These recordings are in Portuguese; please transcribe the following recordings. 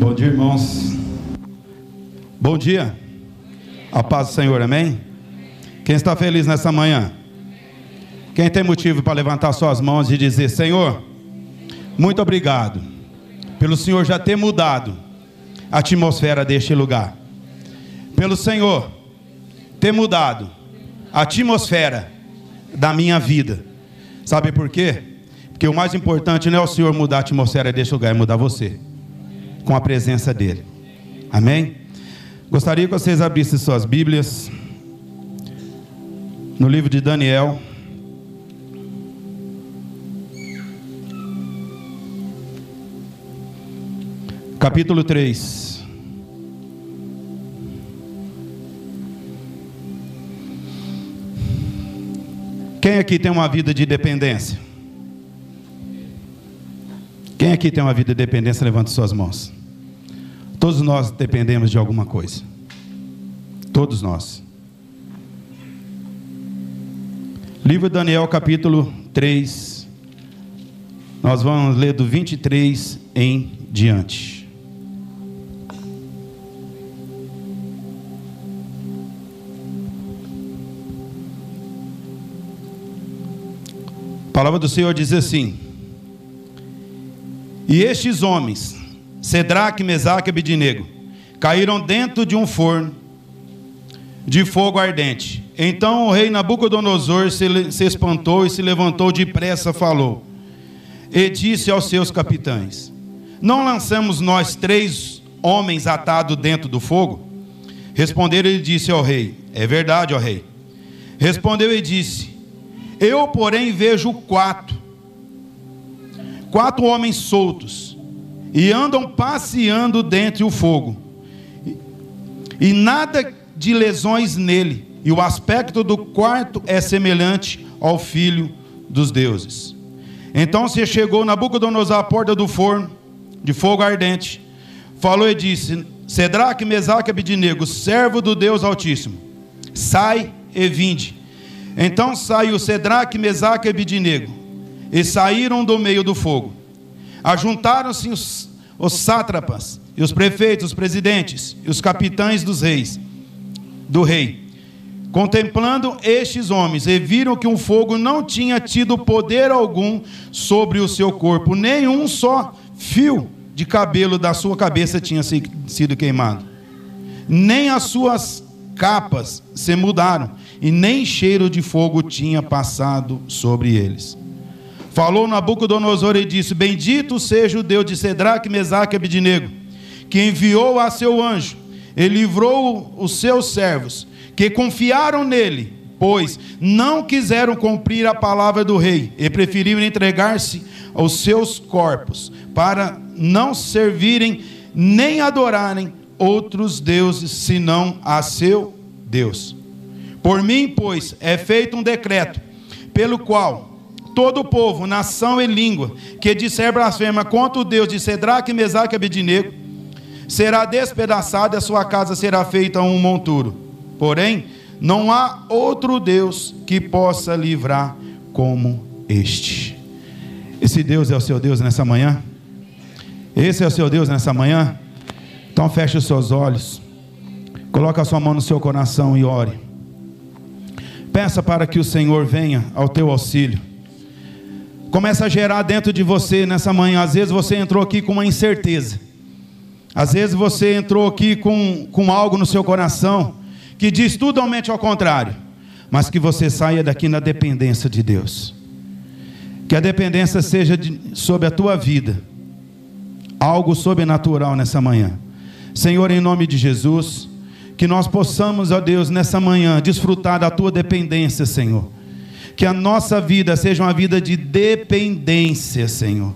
Bom dia, irmãos. Bom dia. A paz do Senhor, amém? Quem está feliz nessa manhã? Quem tem motivo para levantar suas mãos e dizer: Senhor, muito obrigado, pelo Senhor já ter mudado a atmosfera deste lugar, pelo Senhor ter mudado a atmosfera da minha vida. Sabe por quê? Porque o mais importante não é o Senhor mudar a atmosfera deste lugar, é mudar você, com a presença dEle. Amém? Gostaria que vocês abrissem suas Bíblias no livro de Daniel. Capítulo 3. Quem aqui tem uma vida de dependência? Quem aqui tem uma vida de dependência, levante suas mãos. Todos nós dependemos de alguma coisa. Todos nós. Livro de Daniel, capítulo 3. Nós vamos ler do 23 em diante. A palavra do Senhor diz assim: E estes homens, Cedraque, Mesaque e Abidinego, caíram dentro de um forno de fogo ardente. Então o rei Nabucodonosor se, se espantou e se levantou depressa, falou, e disse aos seus capitães: Não lançamos nós três homens atados dentro do fogo? Responderam e disse ao rei: É verdade, ó rei. Respondeu e disse: Eu, porém, vejo quatro, quatro homens soltos, e andam passeando dentre o fogo, e nada de lesões nele, e o aspecto do quarto é semelhante ao filho dos deuses. Então se chegou Nabucodonosor à porta do forno de fogo ardente, falou e disse: Cedraque, Mesaque e Abidinego, servo do Deus Altíssimo, sai e vinde. Então saiu Cedraque, Mesaque e Abidinego, e saíram do meio do fogo. Ajuntaram-se os, os sátrapas, e os prefeitos, os presidentes, e os capitães dos reis do rei. Contemplando estes homens, e viram que um fogo não tinha tido poder algum sobre o seu corpo, nenhum só fio de cabelo da sua cabeça tinha sido queimado, nem as suas capas se mudaram, e nem cheiro de fogo tinha passado sobre eles. Falou Nabucodonosor e disse: Bendito seja o Deus de Cedraque, Mesaque e Abidinego, que enviou a seu anjo e livrou os seus servos, que confiaram nele, pois não quiseram cumprir a palavra do rei, e preferiram entregar-se aos seus corpos, para não servirem nem adorarem outros deuses, senão a seu Deus. Por mim, pois, é feito um decreto, pelo qual todo o povo, nação e língua, que disser blasfema contra o Deus de Cedraque, Mesaque e Abednego, será despedaçado e a sua casa será feita um monturo. Porém, não há outro Deus que possa livrar como este. Esse Deus é o seu Deus nessa manhã? Esse é o seu Deus nessa manhã? Então feche os seus olhos. Coloque a sua mão no seu coração e ore. Peça para que o Senhor venha ao teu auxílio. Começa a gerar dentro de você nessa manhã. Às vezes você entrou aqui com uma incerteza. Às vezes você entrou aqui com, com algo no seu coração que diz totalmente ao contrário, mas que você saia daqui na dependência de Deus. Que a dependência seja de, sobre a tua vida, algo sobrenatural nessa manhã. Senhor, em nome de Jesus, que nós possamos, ó Deus, nessa manhã, desfrutar da tua dependência, Senhor. Que a nossa vida seja uma vida de dependência, Senhor.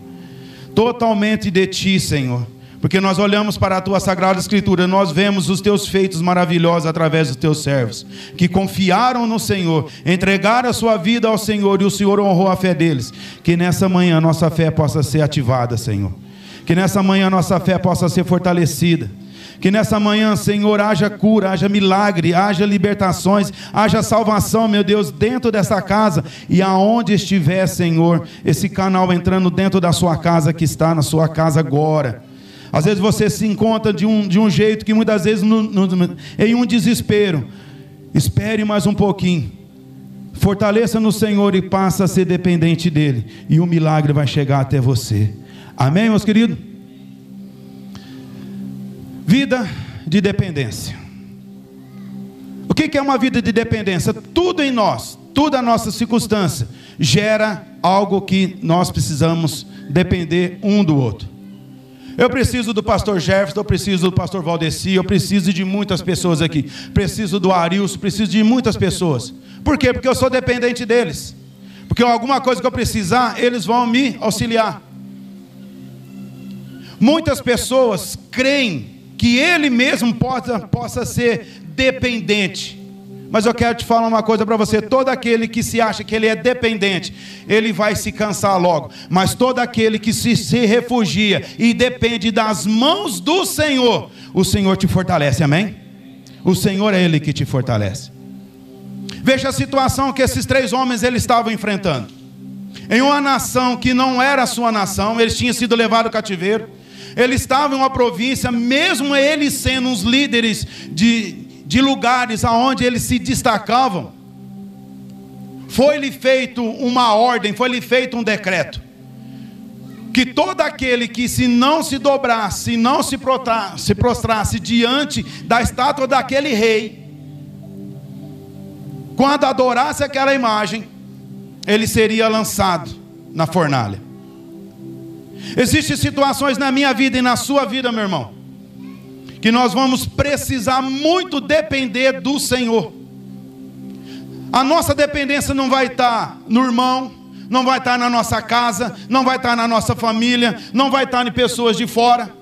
Totalmente de ti, Senhor porque nós olhamos para a tua sagrada escritura, nós vemos os teus feitos maravilhosos através dos teus servos, que confiaram no Senhor, entregaram a sua vida ao Senhor e o Senhor honrou a fé deles. Que nessa manhã nossa fé possa ser ativada, Senhor. Que nessa manhã nossa fé possa ser fortalecida. Que nessa manhã, Senhor, haja cura, haja milagre, haja libertações, haja salvação, meu Deus, dentro dessa casa e aonde estiver, Senhor, esse canal entrando dentro da sua casa que está na sua casa agora Às vezes você se encontra de um, de um jeito que muitas vezes no, no, em um desespero. Espere mais um pouquinho. Fortaleça no Senhor e passa a ser dependente dEle. E o milagre vai chegar até você. Amém, meus queridos? Vida de dependência. O que é uma vida de dependência? Tudo em nós, toda a nossa circunstância, gera algo que nós precisamos depender um do outro. Eu preciso do pastor Jefferson, eu preciso do pastor Valdeci, eu preciso de muitas pessoas aqui. Preciso do Arilson, preciso de muitas pessoas. Por quê? Porque eu sou dependente deles. Porque alguma coisa que eu precisar, eles vão me auxiliar. Muitas pessoas creem que ele mesmo possa, possa ser dependente. Mas eu quero te falar uma coisa para você: todo aquele que se acha que ele é dependente, ele vai se cansar logo. Mas todo aquele que se, se refugia e depende das mãos do Senhor, o Senhor te fortalece, amém? O Senhor é Ele que te fortalece. Veja a situação que esses três homens eles estavam enfrentando. Em uma nação que não era a sua nação, eles tinham sido levados ao cativeiro. Eles estavam em uma província, mesmo eles sendo os líderes de, de lugares aonde eles se destacavam, foi-lhe feito uma ordem, foi-lhe feito um decreto. Que todo aquele que se não se dobrasse, não se, prostrasse, se prostrasse diante da estátua daquele rei, quando adorasse aquela imagem, ele seria lançado na fornalha. Existem situações na minha vida e na sua vida, meu irmão, que nós vamos precisar muito depender do Senhor. A nossa dependência não vai estar no irmão, não vai estar na nossa casa, não vai estar na nossa família, não vai estar em pessoas de fora.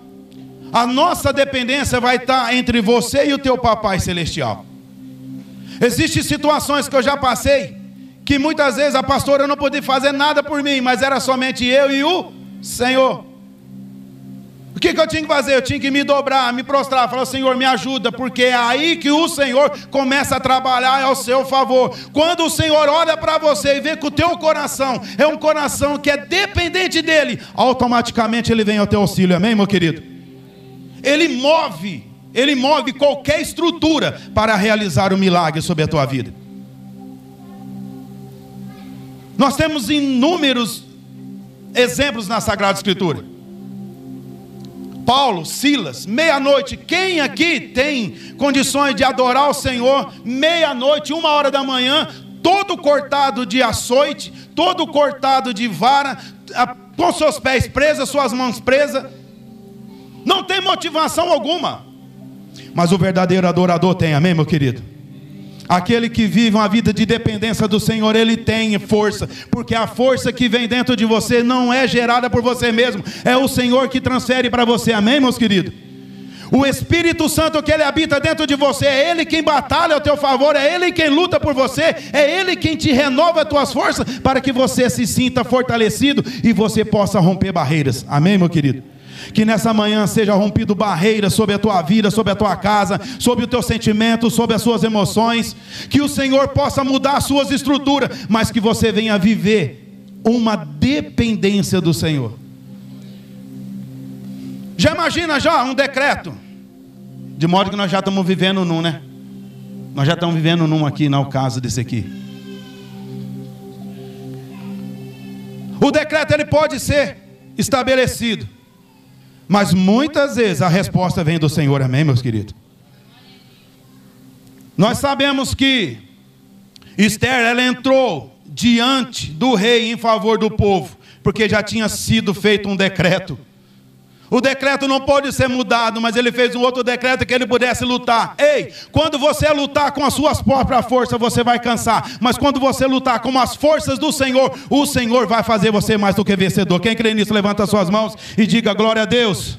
A nossa dependência vai estar entre você e o teu papai celestial. Existem situações que eu já passei que muitas vezes a pastora não podia fazer nada por mim, mas era somente eu e o Senhor. O que, que eu tinha que fazer? Eu tinha que me dobrar, me prostrar, falar, Senhor, me ajuda, porque é aí que o Senhor começa a trabalhar ao seu favor. Quando o Senhor olha para você e vê que o teu coração é um coração que é dependente dele, automaticamente ele vem ao teu auxílio, amém, meu querido? Ele move, ele move qualquer estrutura para realizar o milagre sobre a tua vida. Nós temos inúmeros exemplos na Sagrada Escritura. Paulo, Silas, meia-noite. Quem aqui tem condições de adorar o Senhor meia-noite, uma hora da manhã, todo cortado de açoite, todo cortado de vara, com seus pés presos, suas mãos presas? Não tem motivação alguma. Mas o verdadeiro adorador tem, amém, meu querido? Aquele que vive uma vida de dependência do Senhor, ele tem força, porque a força que vem dentro de você não é gerada por você mesmo, é o Senhor que transfere para você, amém, meus queridos? O Espírito Santo que ele habita dentro de você, é ele quem batalha ao teu favor, é ele quem luta por você, é ele quem te renova as tuas forças para que você se sinta fortalecido e você possa romper barreiras. Amém, meu querido? Que nessa manhã seja rompido barreiras sobre a tua vida, sobre a tua casa, sobre o teu sentimento, sobre as suas emoções. Que o Senhor possa mudar as suas estruturas, mas que você venha viver uma dependência do Senhor. Já imagina já um decreto? De modo que nós já estamos vivendo num, né? Nós já estamos vivendo num aqui, no caso desse aqui. O decreto ele pode ser estabelecido. Mas muitas vezes a resposta vem do Senhor, amém, meus queridos? Nós sabemos que Esther, ela entrou diante do rei em favor do povo, porque já tinha sido feito um decreto. O decreto não pode ser mudado, mas ele fez um outro decreto que ele pudesse lutar. Ei, quando você lutar com as suas próprias forças, você vai cansar. Mas quando você lutar com as forças do Senhor, o Senhor vai fazer você mais do que vencedor. Quem crê nisso, levanta suas mãos e diga glória a Deus.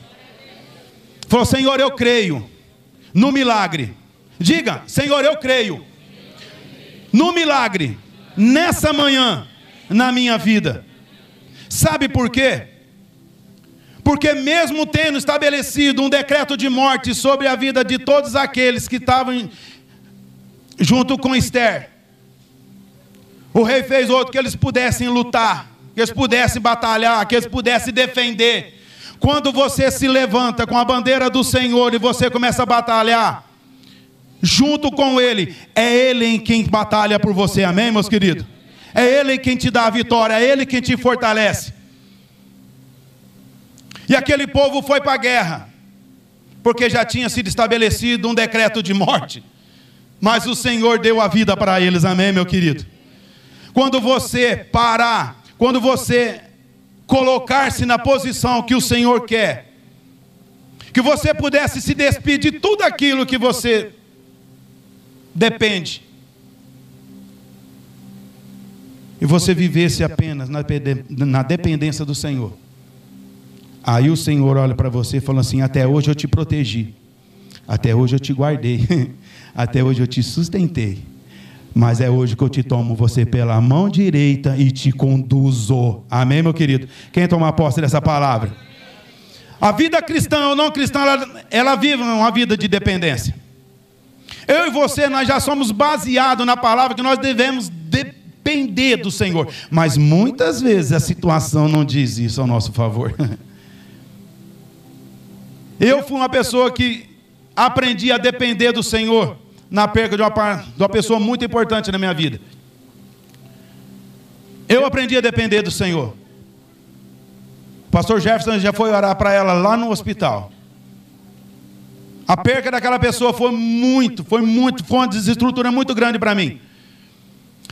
Falou, Senhor, eu creio no milagre. Diga, Senhor, eu creio no milagre nessa manhã na minha vida. Sabe por quê? Porque, mesmo tendo estabelecido um decreto de morte sobre a vida de todos aqueles que estavam junto com Esther, o rei fez outro que eles pudessem lutar, que eles pudessem batalhar, que eles pudessem defender. Quando você se levanta com a bandeira do Senhor e você começa a batalhar, junto com Ele, é Ele em quem batalha por você, amém, meus queridos? É Ele quem te dá a vitória, é Ele quem te fortalece. E aquele povo foi para a guerra, porque já tinha sido estabelecido um decreto de morte, mas o Senhor deu a vida para eles, amém, meu querido? Quando você parar, quando você colocar-se na posição que o Senhor quer, que você pudesse se despedir de tudo aquilo que você depende, e você vivesse apenas na dependência do Senhor. Aí o Senhor olha para você e fala assim: Até hoje eu te protegi, até hoje eu te guardei, até hoje eu te sustentei. Mas é hoje que eu te tomo você pela mão direita e te conduzo. Amém, meu querido? Quem toma posse dessa palavra? A vida cristã ou não cristã, ela, ela vive uma vida de dependência. Eu e você, nós já somos baseados na palavra que nós devemos depender depender do Senhor. Mas muitas vezes a situação não diz isso ao nosso favor. Eu fui uma pessoa que aprendi a depender do Senhor na perda de uma, de uma pessoa muito importante na minha vida. Eu aprendi a depender do Senhor. O pastor Jefferson já foi orar para ela lá no hospital. A perca daquela pessoa foi muito, foi muito, foi uma desestrutura muito grande para mim.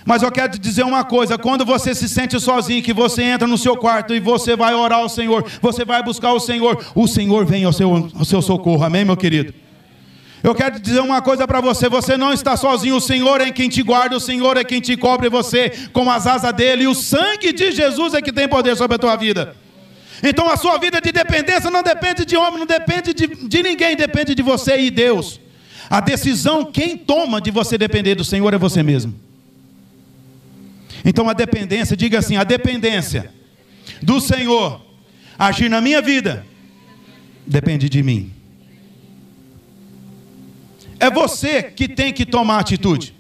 Mas eu quero te dizer uma coisa: quando você se sente sozinho, que você entra no seu quarto e você vai orar ao Senhor, você vai buscar o Senhor, o Senhor vem ao seu, ao seu socorro, amém, meu querido? Eu quero te dizer uma coisa para você: você não está sozinho, o Senhor é quem te guarda, o Senhor é quem te cobre você com as asas dele, e o sangue de Jesus é que tem poder sobre a tua vida. Então a sua vida de dependência não depende de homem, não depende de, de ninguém, depende de você e Deus. A decisão, quem toma de você depender do Senhor é você mesmo. Então a dependência, diga assim: a dependência do Senhor agir na minha vida depende de mim. É você que tem que tomar atitude.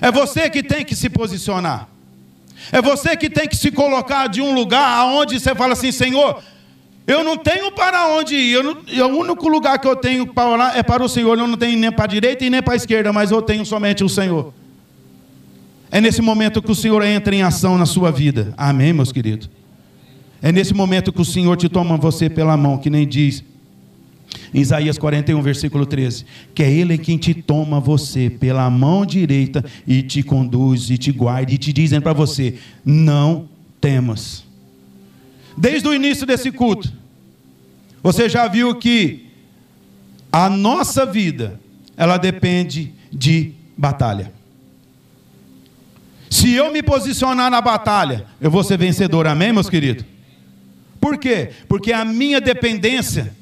É você que tem que se posicionar. É você que tem que se colocar de um lugar aonde você fala assim, Senhor, eu não tenho para onde ir. Eu não, o único lugar que eu tenho para orar é para o Senhor. Eu não tenho nem para a direita e nem para a esquerda, mas eu tenho somente o Senhor. É nesse momento que o Senhor entra em ação na sua vida. Amém, meus queridos? É nesse momento que o Senhor te toma você pela mão, que nem diz em Isaías 41, versículo 13: Que é Ele quem te toma você pela mão direita e te conduz e te guarda, e te dizendo para você: Não temas. Desde o início desse culto, você já viu que a nossa vida, ela depende de batalha. Se eu me posicionar na batalha, eu vou ser vencedor, amém, meus queridos? Por quê? Porque a minha dependência,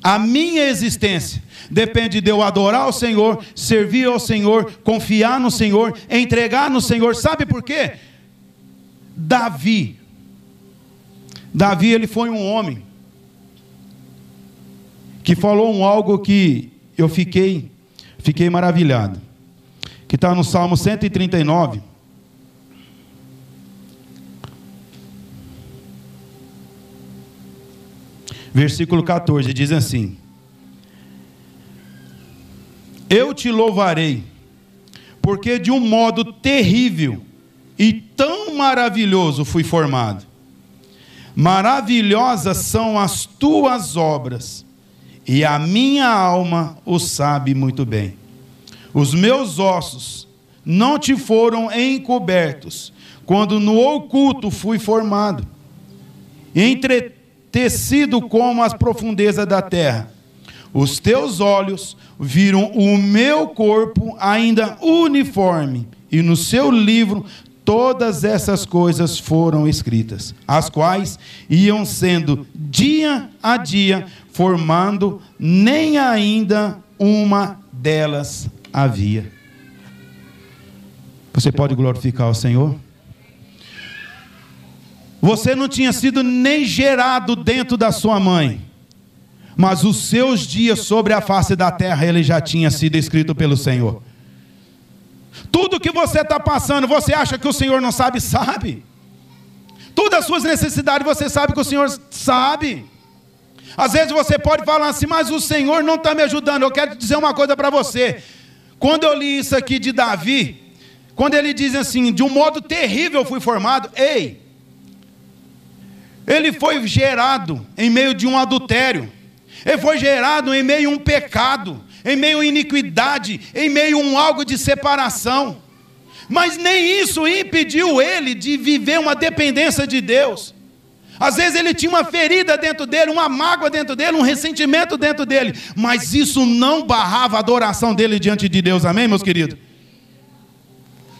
a minha existência, depende de eu adorar o Senhor, servir ao Senhor, confiar no Senhor, entregar no Senhor. Sabe por quê? Davi, Davi, ele foi um homem que falou um algo que eu fiquei, fiquei maravilhado. Que está no Salmo 139. Versículo 14, diz assim: Eu te louvarei, porque de um modo terrível e tão maravilhoso fui formado. Maravilhosas são as tuas obras, e a minha alma o sabe muito bem. Os meus ossos não te foram encobertos, quando no oculto fui formado. Entretanto, tecido como as profundezas da terra. Os teus olhos viram o meu corpo ainda uniforme, e no seu livro todas essas coisas foram escritas, as quais iam sendo dia a dia formando, nem ainda uma delas havia. Você pode glorificar o Senhor? Você não tinha sido nem gerado dentro da sua mãe, mas os seus dias sobre a face da terra ele já tinha sido escrito pelo Senhor. Tudo que você está passando, você acha que o Senhor não sabe? Sabe. Todas as suas necessidades, você sabe que o Senhor sabe. Às vezes você pode falar assim, mas o Senhor não está me ajudando. Eu quero dizer uma coisa para você. Quando eu li isso aqui de Davi, quando ele diz assim, de um modo terrível fui formado, ei, ele foi gerado em meio de um adultério, ele foi gerado em meio a um pecado, em meio a iniquidade, em meio a um algo de separação. Mas nem isso impediu ele de viver uma dependência de Deus. Às vezes ele tinha uma ferida dentro dele, uma mágoa dentro dele, um ressentimento dentro dele, mas isso não barrava a adoração dele diante de Deus, amém, meus queridos?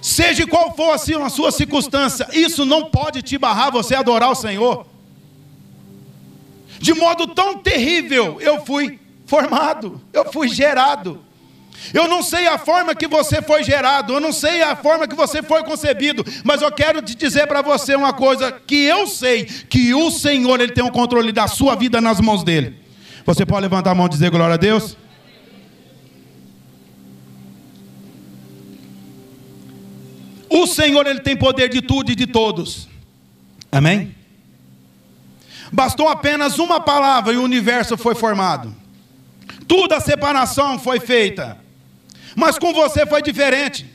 Seja qual for assim, a sua circunstância, isso não pode te barrar você adorar o Senhor. De modo tão terrível, eu fui formado, eu fui gerado. Eu não sei a forma que você foi gerado, eu não sei a forma que você foi concebido, mas eu quero te dizer para você uma coisa que eu sei, que o Senhor ele tem o controle da sua vida nas mãos dele. Você pode levantar a mão e dizer glória a Deus? O Senhor ele tem poder de tudo e de todos. Amém? Bastou apenas uma palavra e o universo foi formado. Toda a separação foi feita. Mas com você foi diferente.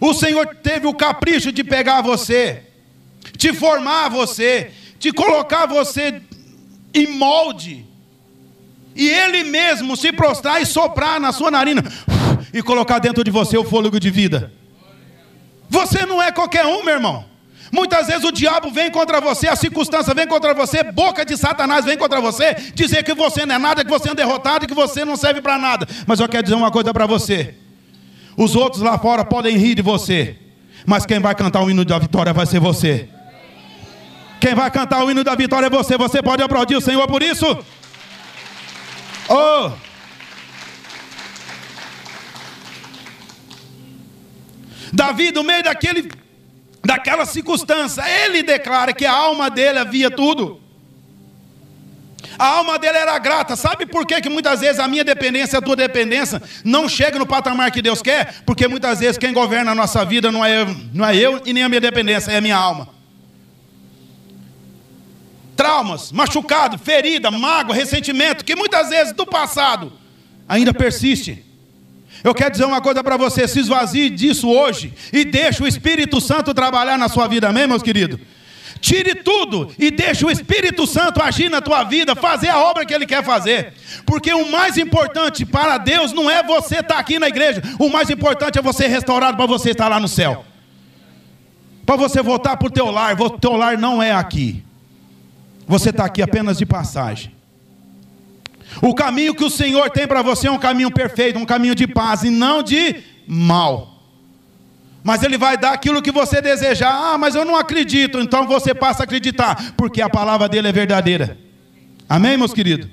O Senhor teve o capricho de pegar você, te formar você, te colocar você em molde. E Ele mesmo se prostrar e soprar na sua narina e colocar dentro de você o fôlego de vida. Você não é qualquer um, meu irmão. Muitas vezes o diabo vem contra você, a circunstância vem contra você, boca de Satanás vem contra você, dizer que você não é nada, que você é derrotado, que você não serve para nada. Mas eu quero dizer uma coisa para você. Os outros lá fora podem rir de você, mas quem vai cantar o hino da vitória vai ser você. Quem vai cantar o hino da vitória é você. Você pode aplaudir o Senhor por isso? Oh! Davi, no meio daquele, daquela circunstância, ele declara que a alma dele havia tudo. A alma dele era grata. Sabe por que, que muitas vezes a minha dependência, a tua dependência, não chega no patamar que Deus quer? Porque muitas vezes quem governa a nossa vida não é, não é eu e nem a minha dependência, é a minha alma. Traumas, machucado, ferida, mágoa, ressentimento, que muitas vezes do passado ainda persiste. Eu quero dizer uma coisa para você: se esvazie disso hoje e deixe o Espírito Santo trabalhar na sua vida, amém, meus queridos? Tire tudo e deixe o Espírito Santo agir na tua vida, fazer a obra que ele quer fazer. Porque o mais importante para Deus não é você estar aqui na igreja, o mais importante é você restaurado para você estar lá no céu. Para você voltar para o teu lar, o teu lar não é aqui. Você está aqui apenas de passagem. O caminho que o Senhor tem para você é um caminho perfeito, um caminho de paz e não de mal. Mas ele vai dar aquilo que você desejar. Ah, mas eu não acredito. Então você passa a acreditar, porque a palavra dele é verdadeira. Amém, meus queridos?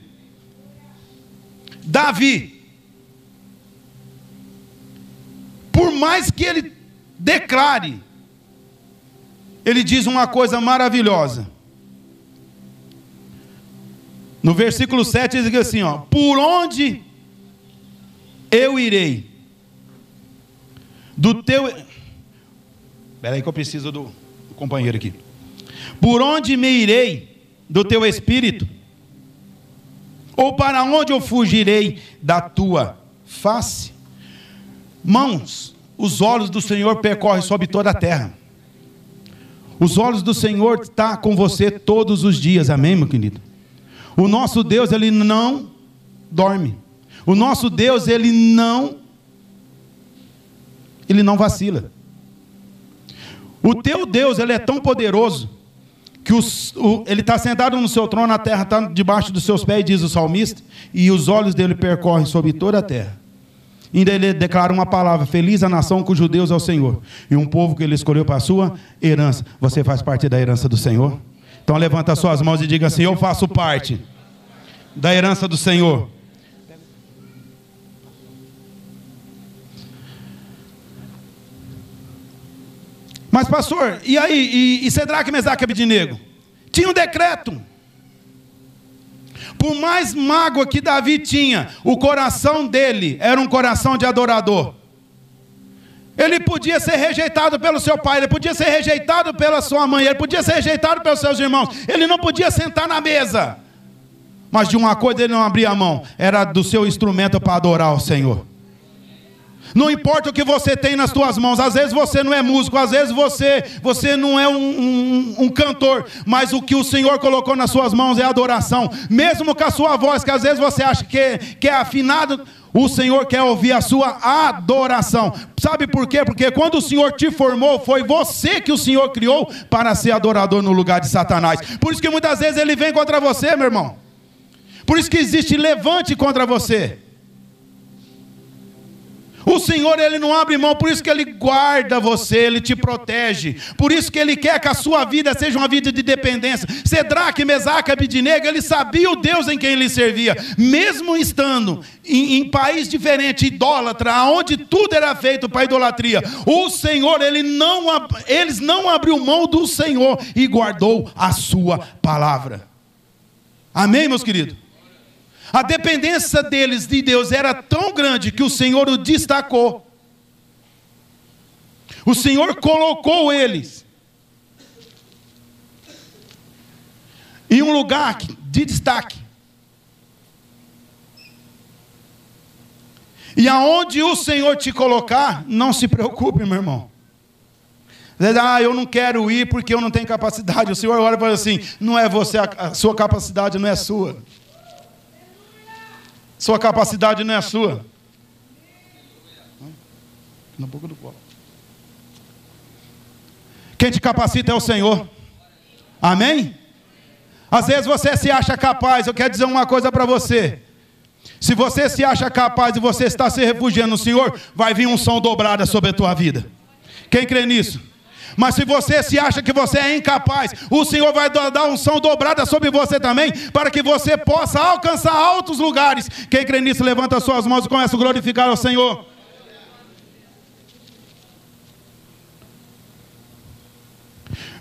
Davi, por mais que ele declare, ele diz uma coisa maravilhosa. No versículo 7 ele diz assim: ó, Por onde eu irei? Do teu. Espera aí que eu preciso do, do companheiro aqui. Por onde me irei do teu espírito? Ou para onde eu fugirei da tua face? Mãos, os olhos do Senhor percorrem sobre toda a terra. Os olhos do Senhor estão tá com você todos os dias, amém, meu querido? O nosso Deus, ele não dorme. O nosso Deus, ele não ele não vacila. O teu Deus, ele é tão poderoso que os, o, ele está sentado no seu trono, a terra está debaixo dos seus pés, diz o salmista, e os olhos dele percorrem sobre toda a terra. Ainda ele declara uma palavra: Feliz a nação cujo Deus é o Senhor, e um povo que ele escolheu para a sua herança. Você faz parte da herança do Senhor? Então levanta suas mãos e diga assim: Eu faço parte da herança do Senhor. Mas, pastor, e aí? E, e Cedraque, Mesaque e Abidinego? Tinha um decreto. Por mais mágoa que Davi tinha, o coração dele era um coração de adorador. Ele podia ser rejeitado pelo seu pai, ele podia ser rejeitado pela sua mãe, ele podia ser rejeitado pelos seus irmãos. Ele não podia sentar na mesa. Mas de uma coisa ele não abria a mão, era do seu instrumento para adorar o Senhor. Não importa o que você tem nas suas mãos, às vezes você não é músico, às vezes você, você não é um, um, um, cantor, mas o que o Senhor colocou nas suas mãos é adoração. Mesmo com a sua voz, que às vezes você acha que, que é afinado, o Senhor quer ouvir a sua adoração. Sabe por quê? Porque quando o Senhor te formou, foi você que o Senhor criou para ser adorador no lugar de Satanás. Por isso que muitas vezes ele vem contra você, meu irmão. Por isso que existe levante contra você. O Senhor, Ele não abre mão, por isso que Ele guarda você, Ele te protege. Por isso que Ele quer que a sua vida seja uma vida de dependência. Cedraque, Mesaque, Abidinego, ele sabia o Deus em quem ele servia. Mesmo estando em, em país diferente, idólatra, onde tudo era feito para idolatria. O Senhor, ele não, eles não abriu mão do Senhor e guardou a sua palavra. Amém, meus queridos? A dependência deles de Deus era tão grande que o Senhor o destacou. O Senhor colocou eles em um lugar de destaque. E aonde o Senhor te colocar, não se preocupe, meu irmão. Ah, eu não quero ir porque eu não tenho capacidade. O Senhor olha e fala assim: não é você, a sua capacidade não é sua. Sua capacidade não é a sua. Na boca do copo. Quem te capacita é o Senhor. Amém? Às vezes você se acha capaz. Eu quero dizer uma coisa para você. Se você se acha capaz e você está se refugiando no Senhor, vai vir um som dobrada sobre a tua vida. Quem crê nisso? Mas se você se acha que você é incapaz, o Senhor vai dar unção dobrada sobre você também, para que você possa alcançar altos lugares. Quem crê nisso, levanta suas mãos e começa a glorificar ao Senhor.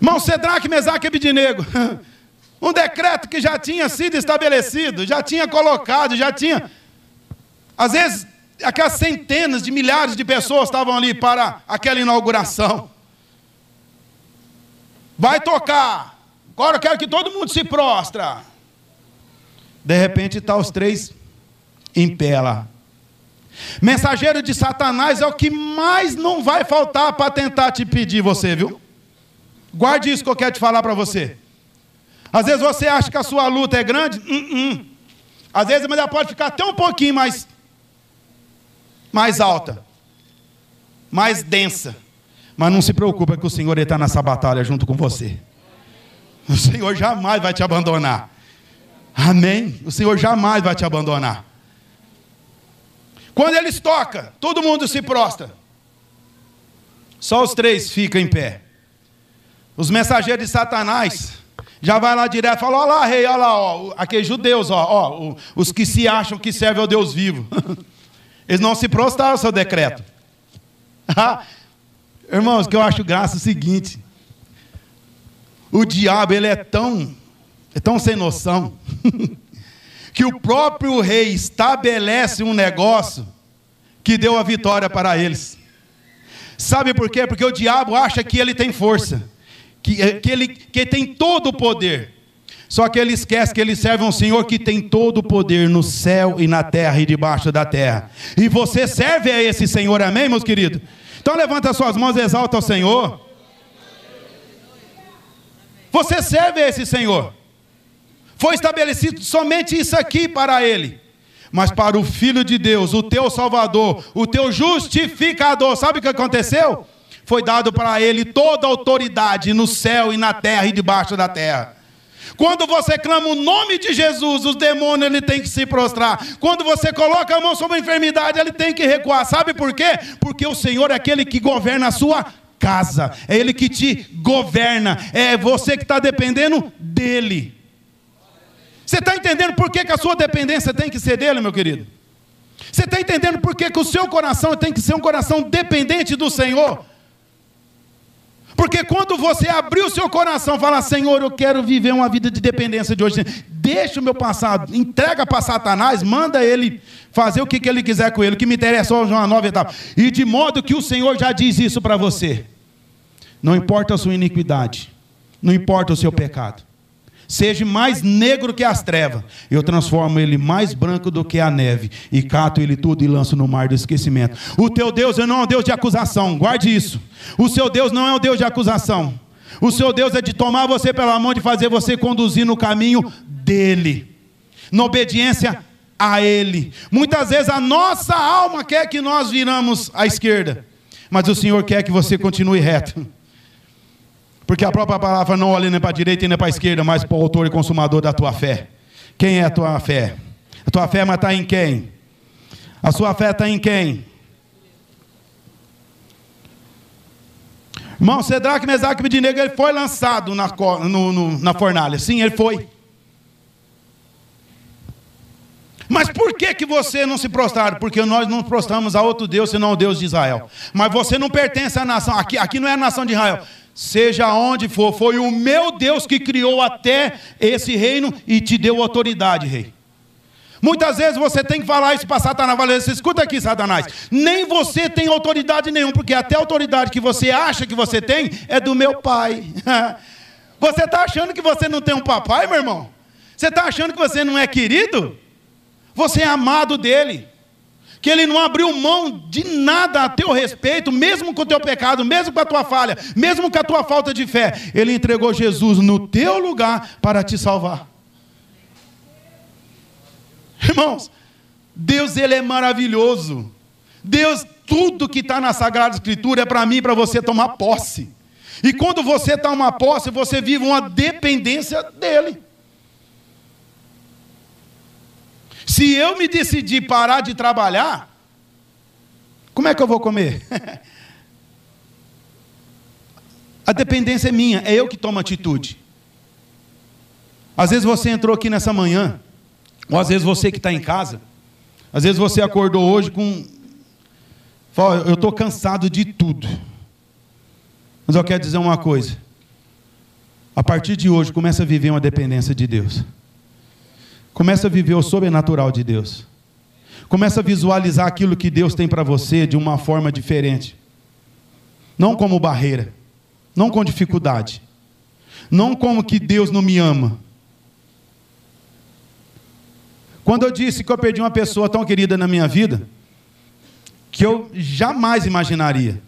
Irmão Cedraque, Mesaque e Abidinego. Um decreto que já tinha sido estabelecido, já tinha colocado, já tinha. Às vezes, aquelas centenas de milhares de pessoas estavam ali para aquela inauguração. Vai tocar. Agora eu quero que todo mundo se prostra. De repente está os três em pé lá. Mensageiro de Satanás é o que mais não vai faltar para tentar te pedir você, viu? Guarde isso que eu quero te falar para você. Às vezes você acha que a sua luta é grande, uh -uh. às vezes mas ela pode ficar até um pouquinho mais, mais alta, mais densa. Mas não se preocupe que o Senhor está nessa batalha junto com você. O Senhor jamais vai te abandonar. Amém? O Senhor jamais vai te abandonar. Quando eles tocam, todo mundo se prostra. Só os três ficam em pé. Os mensageiros de Satanás já vai lá direto e fala: Olha lá, rei, olha lá, ó, aqueles judeus, ó, ó, os que se acham que servem ao Deus vivo. Eles não se prostraram ao seu decreto. Irmãos, que eu acho graça é o seguinte: o diabo ele é tão, é tão sem noção que o próprio rei estabelece um negócio que deu a vitória para eles. Sabe por quê? Porque o diabo acha que ele tem força, que, eh, que, ele, que tem todo o poder. Só que ele esquece que ele serve um Senhor que tem todo o poder no céu e na terra e debaixo da terra. E você serve a esse Senhor, amém, meus queridos? Então levanta suas mãos e exalta ao Senhor. Você serve a esse Senhor. Foi estabelecido somente isso aqui para Ele. Mas para o Filho de Deus, o teu Salvador, o teu justificador, sabe o que aconteceu? Foi dado para Ele toda a autoridade no céu e na terra e debaixo da terra. Quando você clama o nome de Jesus, os demônios ele tem que se prostrar. Quando você coloca a mão sobre a enfermidade, ele tem que recuar. Sabe por quê? Porque o Senhor é aquele que governa a sua casa. É ele que te governa. É você que está dependendo dele. Você está entendendo por que, que a sua dependência tem que ser dele, meu querido? Você está entendendo por que, que o seu coração tem que ser um coração dependente do Senhor? Porque quando você abrir o seu coração e falar, Senhor, eu quero viver uma vida de dependência de hoje, deixa o meu passado, entrega para Satanás, manda ele fazer o que, que ele quiser com ele, que me interessa hoje é uma nova etapa. E de modo que o Senhor já diz isso para você. Não importa a sua iniquidade, não importa o seu pecado. Seja mais negro que as trevas, eu transformo ele mais branco do que a neve, e cato ele tudo e lanço no mar do esquecimento. O teu Deus não é um Deus de acusação, guarde isso. O seu Deus não é um Deus de acusação. O seu Deus é de tomar você pela mão, de fazer você conduzir no caminho dele, na obediência a ele. Muitas vezes a nossa alma quer que nós viramos à esquerda, mas o Senhor quer que você continue reto. Porque a própria palavra não olha nem para a direita nem para a esquerda, mas para o autor e consumador da tua fé. Quem é a tua fé? A tua fé está em quem? A sua fé está em quem? Irmão, Cedraque, Mesaque e Abidinego, ele foi lançado na, no, no, na fornalha. Sim, ele foi. Mas por que, que você não se prostraram? Porque nós não prostramos a outro Deus senão o Deus de Israel. Mas você não pertence à nação. Aqui, aqui não é a nação de Israel seja onde for, foi o meu Deus que criou até esse reino e te deu autoridade, rei. Muitas vezes você tem que falar isso para Satanás. Você escuta aqui, Satanás. Nem você tem autoridade nenhuma, porque até a autoridade que você acha que você tem é do meu pai. Você está achando que você não tem um papai, meu irmão? Você está achando que você não é querido? Você é amado dele que ele não abriu mão de nada a teu respeito, mesmo com o teu pecado, mesmo com a tua falha, mesmo com a tua falta de fé. Ele entregou Jesus no teu lugar para te salvar. Irmãos, Deus ele é maravilhoso. Deus, tudo que está na Sagrada Escritura é para mim, para você tomar posse. E quando você está uma posse, você vive uma dependência dele. Se eu me decidir parar de trabalhar, como é que eu vou comer? a dependência é minha, é eu que tomo atitude. Às vezes você entrou aqui nessa manhã, ou às vezes você que está em casa, às vezes você acordou hoje com. Fala, eu estou cansado de tudo. Mas eu quero dizer uma coisa. A partir de hoje, começa a viver uma dependência de Deus. Começa a viver o sobrenatural de Deus. Começa a visualizar aquilo que Deus tem para você de uma forma diferente. Não como barreira, não com dificuldade, não como que Deus não me ama. Quando eu disse que eu perdi uma pessoa tão querida na minha vida, que eu jamais imaginaria.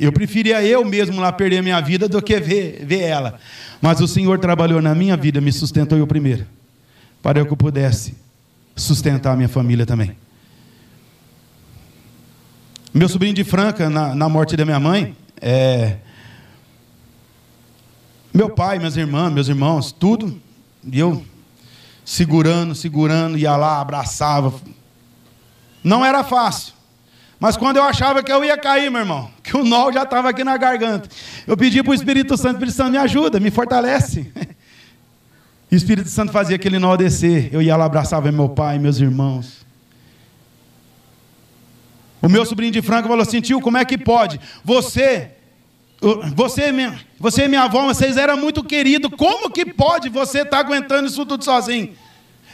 Eu preferia eu mesmo lá perder a minha vida do que ver, ver ela. Mas o Senhor trabalhou na minha vida, me sustentou eu primeiro para que eu pudesse sustentar a minha família também. Meu sobrinho de Franca, na, na morte da minha mãe, é, meu pai, minhas irmãs, meus irmãos, tudo, e eu segurando, segurando, ia lá, abraçava. Não era fácil. Mas quando eu achava que eu ia cair, meu irmão, que o nó já estava aqui na garganta, eu pedi para o Espírito Santo, Espírito Santo, me ajuda, me fortalece. O Espírito Santo fazia aquele nó descer. Eu ia lá, abraçava meu pai, meus irmãos. O meu sobrinho de Franca falou assim: tio, como é que pode? Você, você, você e minha avó, vocês eram muito queridos. Como que pode você estar tá aguentando isso tudo sozinho?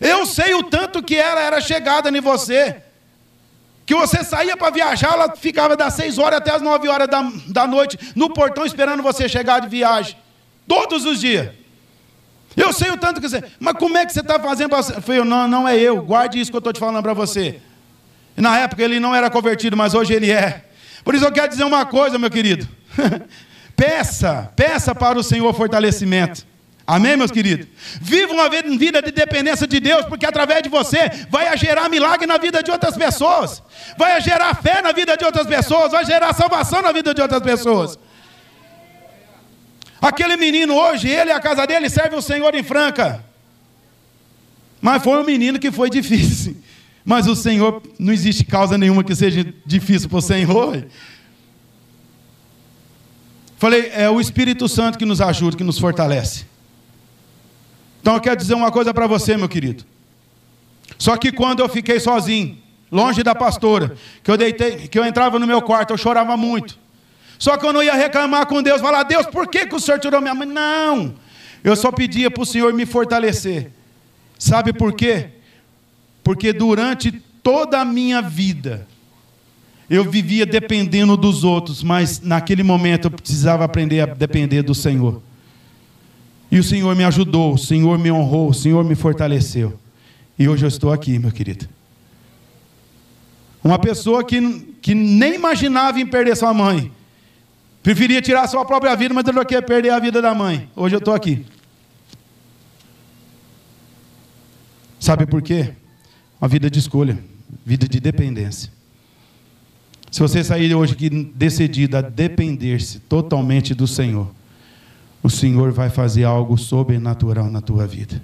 Eu sei o tanto que ela era chegada em você. Que você saía para viajar, ela ficava das 6 horas até as 9 horas da, da noite no portão esperando você chegar de viagem. Todos os dias. Eu sei o tanto que você. Mas como é que você está fazendo falei, não, não é eu. Guarde isso que eu estou te falando para você. Na época ele não era convertido, mas hoje ele é. Por isso eu quero dizer uma coisa, meu querido. peça, peça para o Senhor fortalecimento. Amém, meus queridos? Viva uma vida de dependência de Deus, porque através de você vai gerar milagre na vida de outras pessoas, vai gerar fé na vida de outras pessoas, vai gerar salvação na vida de outras pessoas. Aquele menino hoje, ele e a casa dele serve o Senhor em Franca. Mas foi um menino que foi difícil. Mas o Senhor, não existe causa nenhuma que seja difícil para o Senhor. Falei, é o Espírito Santo que nos ajuda, que nos fortalece. Então eu quero dizer uma coisa para você, meu querido. Só que quando eu fiquei sozinho, longe da pastora, que eu deitei, que eu entrava no meu quarto, eu chorava muito. Só que eu não ia reclamar com Deus, falar, Deus, por que, que o Senhor tirou minha mãe? Não. Eu só pedia para o Senhor me fortalecer. Sabe por quê? Porque durante toda a minha vida, eu vivia dependendo dos outros, mas naquele momento eu precisava aprender a depender do Senhor. E o Senhor me ajudou, o Senhor me honrou, o Senhor me fortaleceu. E hoje eu estou aqui, meu querido. Uma pessoa que, que nem imaginava em perder sua mãe. Preferia tirar sua própria vida, mas não quer perder a vida da mãe. Hoje eu estou aqui. Sabe por quê? Uma vida de escolha, vida de dependência. Se você sair hoje aqui decidido a depender-se totalmente do Senhor, o Senhor vai fazer algo sobrenatural na tua vida.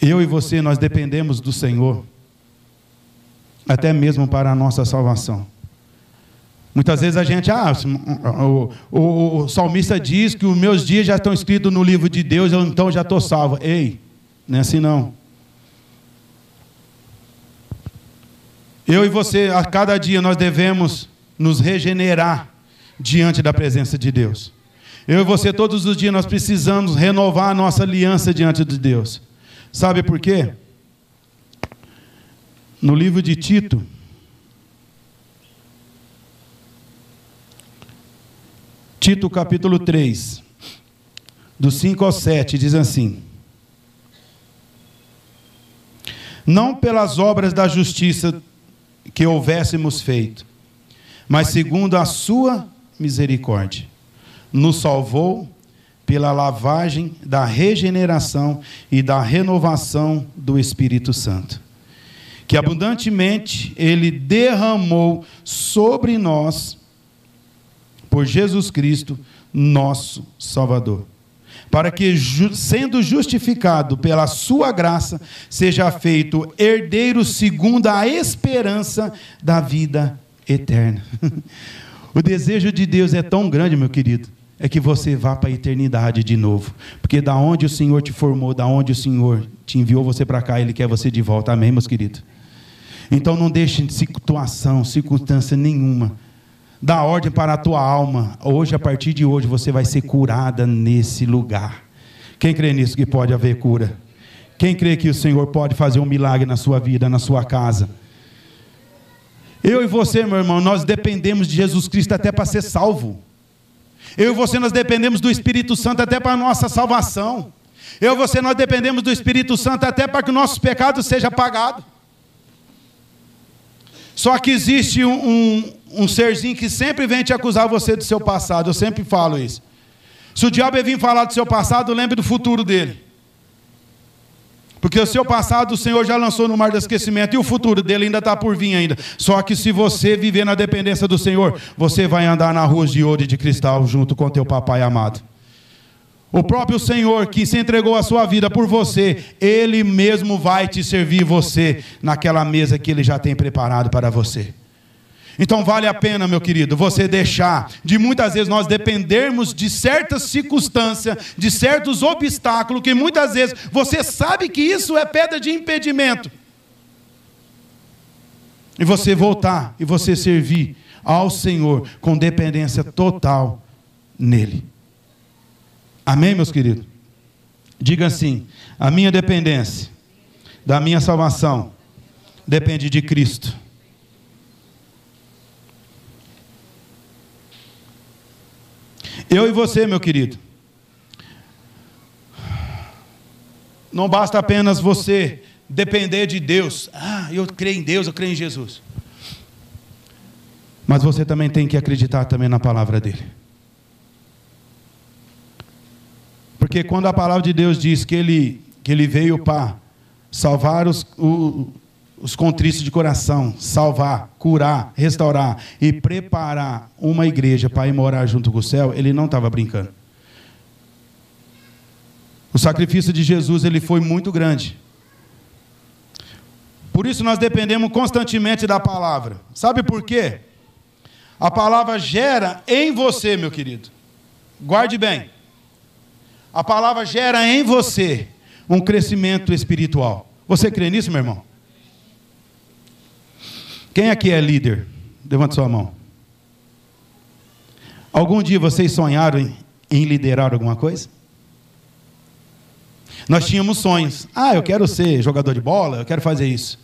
Eu e você, nós dependemos do Senhor, até mesmo para a nossa salvação. Muitas vezes a gente, ah, o, o, o salmista diz que os meus dias já estão escritos no livro de Deus, eu então já estou salvo. Ei, não é assim não. Eu e você, a cada dia, nós devemos nos regenerar diante da presença de Deus. Eu e você, todos os dias, nós precisamos renovar a nossa aliança diante de Deus. Sabe por quê? No livro de Tito, Tito capítulo 3, do 5 ao 7, diz assim: Não pelas obras da justiça que houvéssemos feito, mas segundo a sua misericórdia, nos salvou pela lavagem da regeneração e da renovação do Espírito Santo, que abundantemente ele derramou sobre nós por Jesus Cristo, nosso Salvador, para que, sendo justificado pela sua graça, seja feito herdeiro segundo a esperança da vida eterna. o desejo de Deus é tão grande, meu querido, é que você vá para a eternidade de novo. Porque da onde o Senhor te formou, da onde o Senhor te enviou você para cá, Ele quer você de volta. Amém, meus queridos? Então não deixe de situação, circunstância nenhuma. Dá ordem para a tua alma. Hoje, a partir de hoje, você vai ser curada nesse lugar. Quem crê nisso que pode haver cura? Quem crê que o Senhor pode fazer um milagre na sua vida, na sua casa? Eu e você, meu irmão, nós dependemos de Jesus Cristo até para ser salvo. Eu e você, nós dependemos do Espírito Santo até para a nossa salvação. Eu e você, nós dependemos do Espírito Santo até para que o nosso pecado seja. Só que existe um, um, um, serzinho que sempre vem te acusar você do seu passado. Eu sempre falo isso. Se o diabo vir falar do seu passado, lembre do futuro dele. Porque o seu passado o Senhor já lançou no mar do esquecimento e o futuro dele ainda está por vir ainda. Só que se você viver na dependência do Senhor, você vai andar na rua de ouro e de cristal junto com teu papai amado. O próprio Senhor que se entregou a sua vida por você, Ele mesmo vai te servir você naquela mesa que Ele já tem preparado para você. Então vale a pena, meu querido, você deixar de muitas vezes nós dependermos de certas circunstâncias, de certos obstáculos, que muitas vezes você sabe que isso é pedra de impedimento. E você voltar e você servir ao Senhor com dependência total nele. Amém, meus queridos? Diga assim: a minha dependência da minha salvação depende de Cristo. Eu e você, meu querido. Não basta apenas você depender de Deus. Ah, eu creio em Deus, eu creio em Jesus. Mas você também tem que acreditar também na palavra dele. Porque quando a palavra de Deus diz que ele, que ele veio para salvar os, os contristos de coração, salvar, curar, restaurar e preparar uma igreja para ir morar junto com o céu, ele não estava brincando. O sacrifício de Jesus ele foi muito grande. Por isso nós dependemos constantemente da palavra. Sabe por quê? A palavra gera em você, meu querido. Guarde bem. A palavra gera em você um crescimento espiritual. Você crê nisso, meu irmão? Quem aqui é líder? Levante sua mão. Algum dia vocês sonharam em, em liderar alguma coisa? Nós tínhamos sonhos. Ah, eu quero ser jogador de bola, eu quero fazer isso.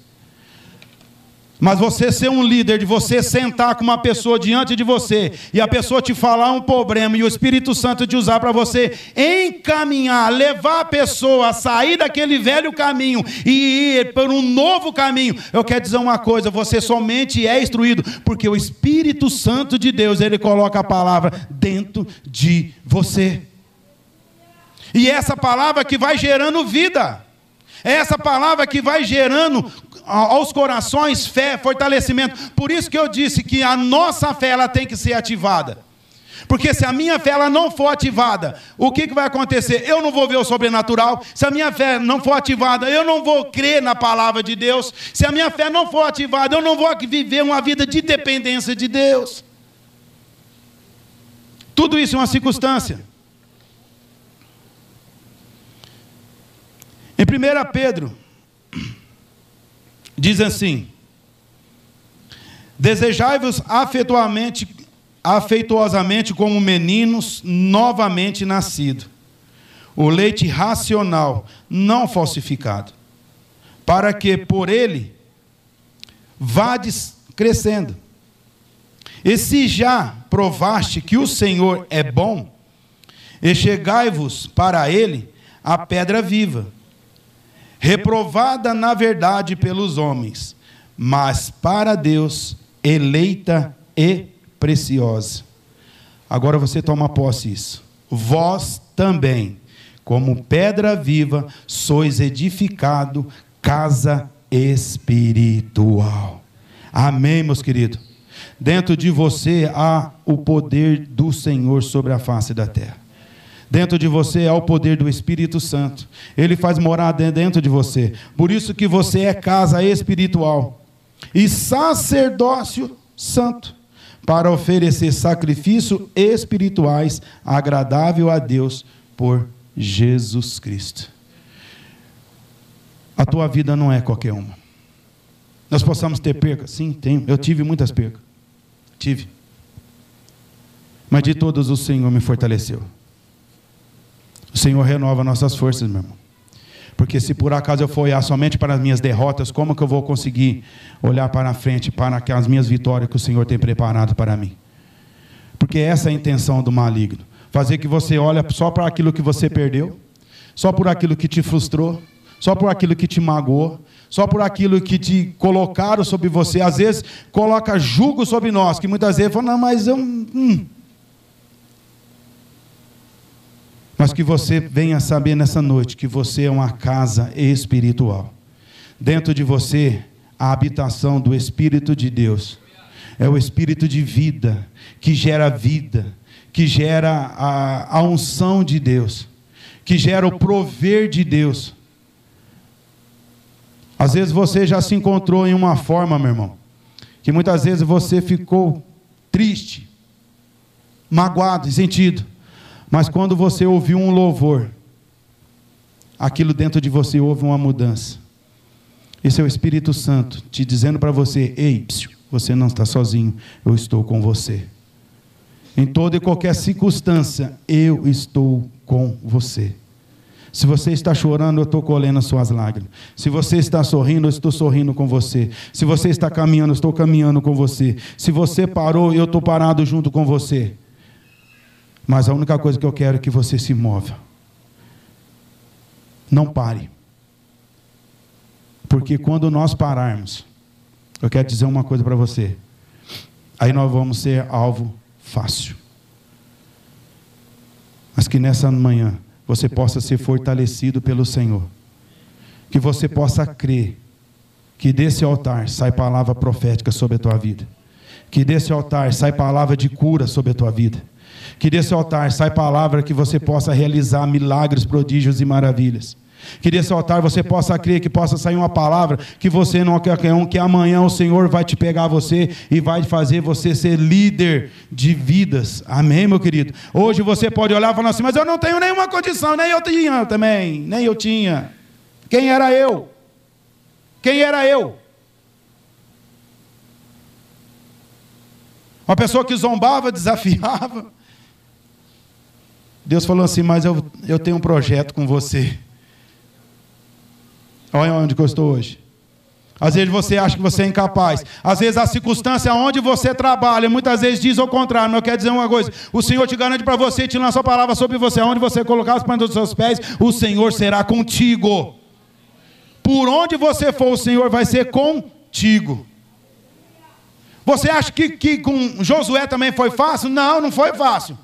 Mas você ser um líder, de você sentar com uma pessoa diante de você e a pessoa te falar um problema e o Espírito Santo te usar para você encaminhar, levar a pessoa a sair daquele velho caminho e ir por um novo caminho. Eu quero dizer uma coisa: você somente é instruído porque o Espírito Santo de Deus, ele coloca a palavra dentro de você. E essa palavra que vai gerando vida. É essa palavra que vai gerando aos corações fé, fortalecimento. Por isso que eu disse que a nossa fé ela tem que ser ativada. Porque se a minha fé ela não for ativada, o que, que vai acontecer? Eu não vou ver o sobrenatural. Se a minha fé não for ativada, eu não vou crer na palavra de Deus. Se a minha fé não for ativada, eu não vou viver uma vida de dependência de Deus. Tudo isso é uma circunstância. Em 1 Pedro Diz assim: Desejai-vos afetuosamente, afetuosamente como meninos novamente nascidos, o leite racional, não falsificado, para que por ele vades crescendo. E se já provaste que o Senhor é bom, e chegai-vos para ele a pedra viva reprovada na verdade pelos homens, mas para Deus eleita e preciosa. Agora você toma posse disso. Vós também, como pedra viva, sois edificado casa espiritual. Amém, meus queridos. Dentro de você há o poder do Senhor sobre a face da terra. Dentro de você há o poder do Espírito Santo. Ele faz morada dentro de você. Por isso que você é casa espiritual e sacerdócio santo para oferecer sacrifício espirituais agradável a Deus por Jesus Cristo. A tua vida não é qualquer uma. Nós possamos ter percas? Sim, tenho. Eu tive muitas percas. Tive. Mas de todos o Senhor me fortaleceu. O Senhor renova nossas forças, meu irmão. Porque se por acaso eu for olhar somente para as minhas derrotas, como que eu vou conseguir olhar para a frente, para as minhas vitórias que o Senhor tem preparado para mim? Porque essa é a intenção do maligno. Fazer que você olhe só para aquilo que você perdeu, só por aquilo que te frustrou, só por aquilo que te magoou, só por aquilo que te colocaram sobre você. Às vezes coloca jugo sobre nós, que muitas vezes falam, não, mas eu. Hum, Mas que você venha saber nessa noite que você é uma casa espiritual. Dentro de você, a habitação do Espírito de Deus. É o Espírito de vida, que gera vida, que gera a, a unção de Deus, que gera o prover de Deus. Às vezes você já se encontrou em uma forma, meu irmão, que muitas vezes você ficou triste, magoado, sentido. Mas quando você ouviu um louvor, aquilo dentro de você houve uma mudança. Esse é o Espírito Santo te dizendo para você: ei, você não está sozinho, eu estou com você. Em toda e qualquer circunstância, eu estou com você. Se você está chorando, eu estou colhendo as suas lágrimas. Se você está sorrindo, eu estou sorrindo com você. Se você está caminhando, eu estou caminhando com você. Se você parou, eu estou parado junto com você. Mas a única coisa que eu quero é que você se mova. Não pare. Porque quando nós pararmos, eu quero dizer uma coisa para você. Aí nós vamos ser alvo fácil. Mas que nessa manhã você possa ser fortalecido pelo Senhor. Que você possa crer que desse altar sai palavra profética sobre a tua vida. Que desse altar sai palavra de cura sobre a tua vida que desse altar sai palavra que você possa realizar milagres, prodígios e maravilhas. Que desse altar você possa crer que possa sair uma palavra que você não quer um, que amanhã o Senhor vai te pegar você e vai fazer você ser líder de vidas. Amém, meu querido? Hoje você pode olhar e falar assim, mas eu não tenho nenhuma condição, nem eu tinha também, nem eu tinha. Quem era eu? Quem era eu? Uma pessoa que zombava, desafiava. Deus falou assim: Mas eu, eu tenho um projeto com você. Olha onde eu estou hoje. Às vezes você acha que você é incapaz. Às vezes a circunstância onde você trabalha, muitas vezes diz o contrário. Mas eu quero dizer uma coisa: o Senhor te garante para você, te lança a palavra sobre você. Onde você colocar as plantas dos seus pés, o Senhor será contigo. Por onde você for, o Senhor vai ser contigo. Você acha que, que com Josué também foi fácil? Não, não foi fácil.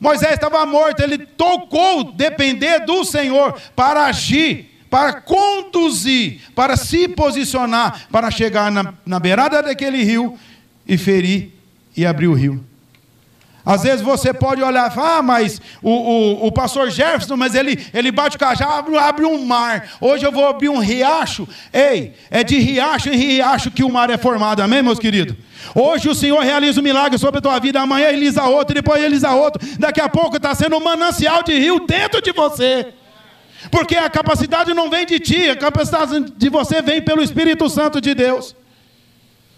Moisés estava morto, ele tocou depender do Senhor para agir para conduzir, para se posicionar, para chegar na, na beirada daquele rio e ferir e abrir o rio. Às vezes você pode olhar e falar, ah, mas o, o, o pastor Jefferson, mas ele, ele bate o cajado, abre, abre um mar. Hoje eu vou abrir um riacho. Ei, é de riacho em riacho que o mar é formado, amém, meus queridos? Hoje o Senhor realiza um milagre sobre a tua vida, amanhã lisa outro, depois lisa outro. Daqui a pouco está sendo um manancial de rio dentro de você. Porque a capacidade não vem de ti, a capacidade de você vem pelo Espírito Santo de Deus.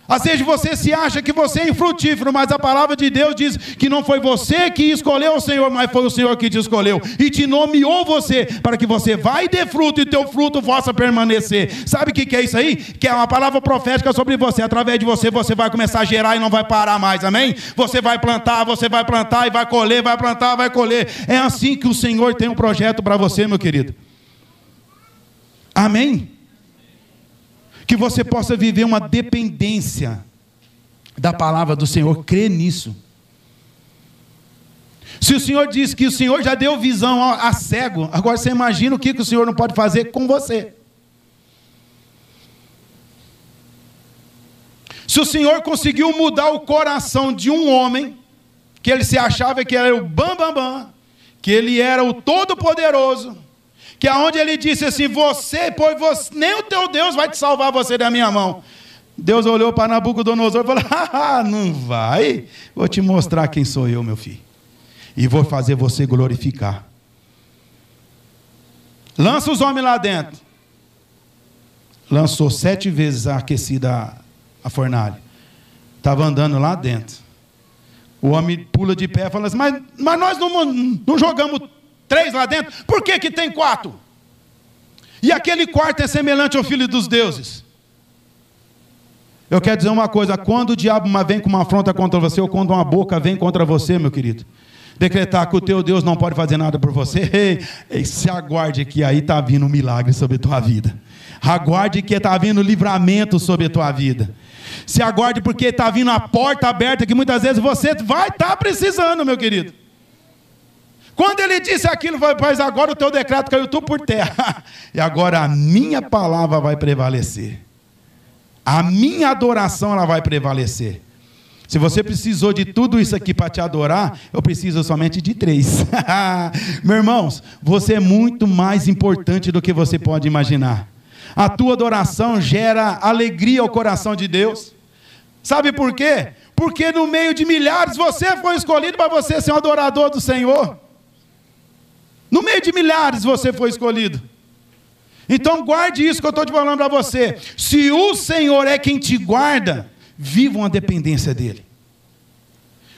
Às vezes você se acha que você é infrutífero, mas a palavra de Deus diz que não foi você que escolheu o Senhor, mas foi o Senhor que te escolheu e te nomeou você para que você vá e dê fruto e teu fruto possa permanecer. Sabe o que é isso aí? Que é uma palavra profética sobre você. Através de você, você vai começar a gerar e não vai parar mais, amém? Você vai plantar, você vai plantar e vai colher, vai plantar, vai colher. É assim que o Senhor tem um projeto para você, meu querido. Amém? Que você possa viver uma dependência da palavra do Senhor, crê nisso. Se o Senhor diz que o Senhor já deu visão a cego, agora você imagina o que, que o Senhor não pode fazer com você. Se o Senhor conseguiu mudar o coração de um homem, que ele se achava que era o bambambam, bam, bam, que ele era o todo-poderoso, que aonde ele disse assim: Você, pois você, nem o teu Deus vai te salvar você da minha mão. Deus olhou para Nabucodonosor e falou: ah, não vai. Vou te mostrar quem sou eu, meu filho. E vou fazer você glorificar. Lança os homens lá dentro. Lançou sete vezes a aquecida a fornalha. Estava andando lá dentro. O homem pula de pé e fala assim: Mas, mas nós não, não jogamos três lá dentro, por que, que tem quatro? E aquele quarto é semelhante ao filho dos deuses. Eu quero dizer uma coisa: quando o diabo vem com uma afronta contra você, ou quando uma boca vem contra você, meu querido, decretar que o teu Deus não pode fazer nada por você, ei, se aguarde que aí está vindo um milagre sobre a tua vida. Aguarde que está vindo livramento sobre a tua vida. Se aguarde porque está vindo a porta aberta que muitas vezes você vai estar tá precisando, meu querido. Quando ele disse aquilo, pois agora o teu decreto caiu tudo por terra. e agora a minha palavra vai prevalecer. A minha adoração ela vai prevalecer. Se você precisou de tudo isso aqui para te adorar, eu preciso somente de três. Meus irmãos, você é muito mais importante do que você pode imaginar. A tua adoração gera alegria ao coração de Deus. Sabe por quê? Porque no meio de milhares você foi escolhido para você ser um adorador do Senhor. No meio de milhares você foi escolhido. Então guarde isso que eu estou te falando para você. Se o Senhor é quem te guarda, viva uma dependência dele.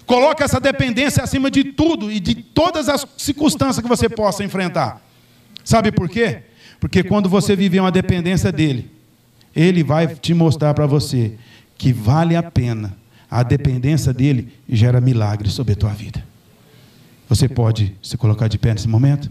Coloque essa dependência acima de tudo e de todas as circunstâncias que você possa enfrentar. Sabe por quê? Porque quando você viver uma dependência dele, ele vai te mostrar para você que vale a pena. A dependência dele gera milagres sobre a tua vida. Você pode se colocar de pé nesse momento?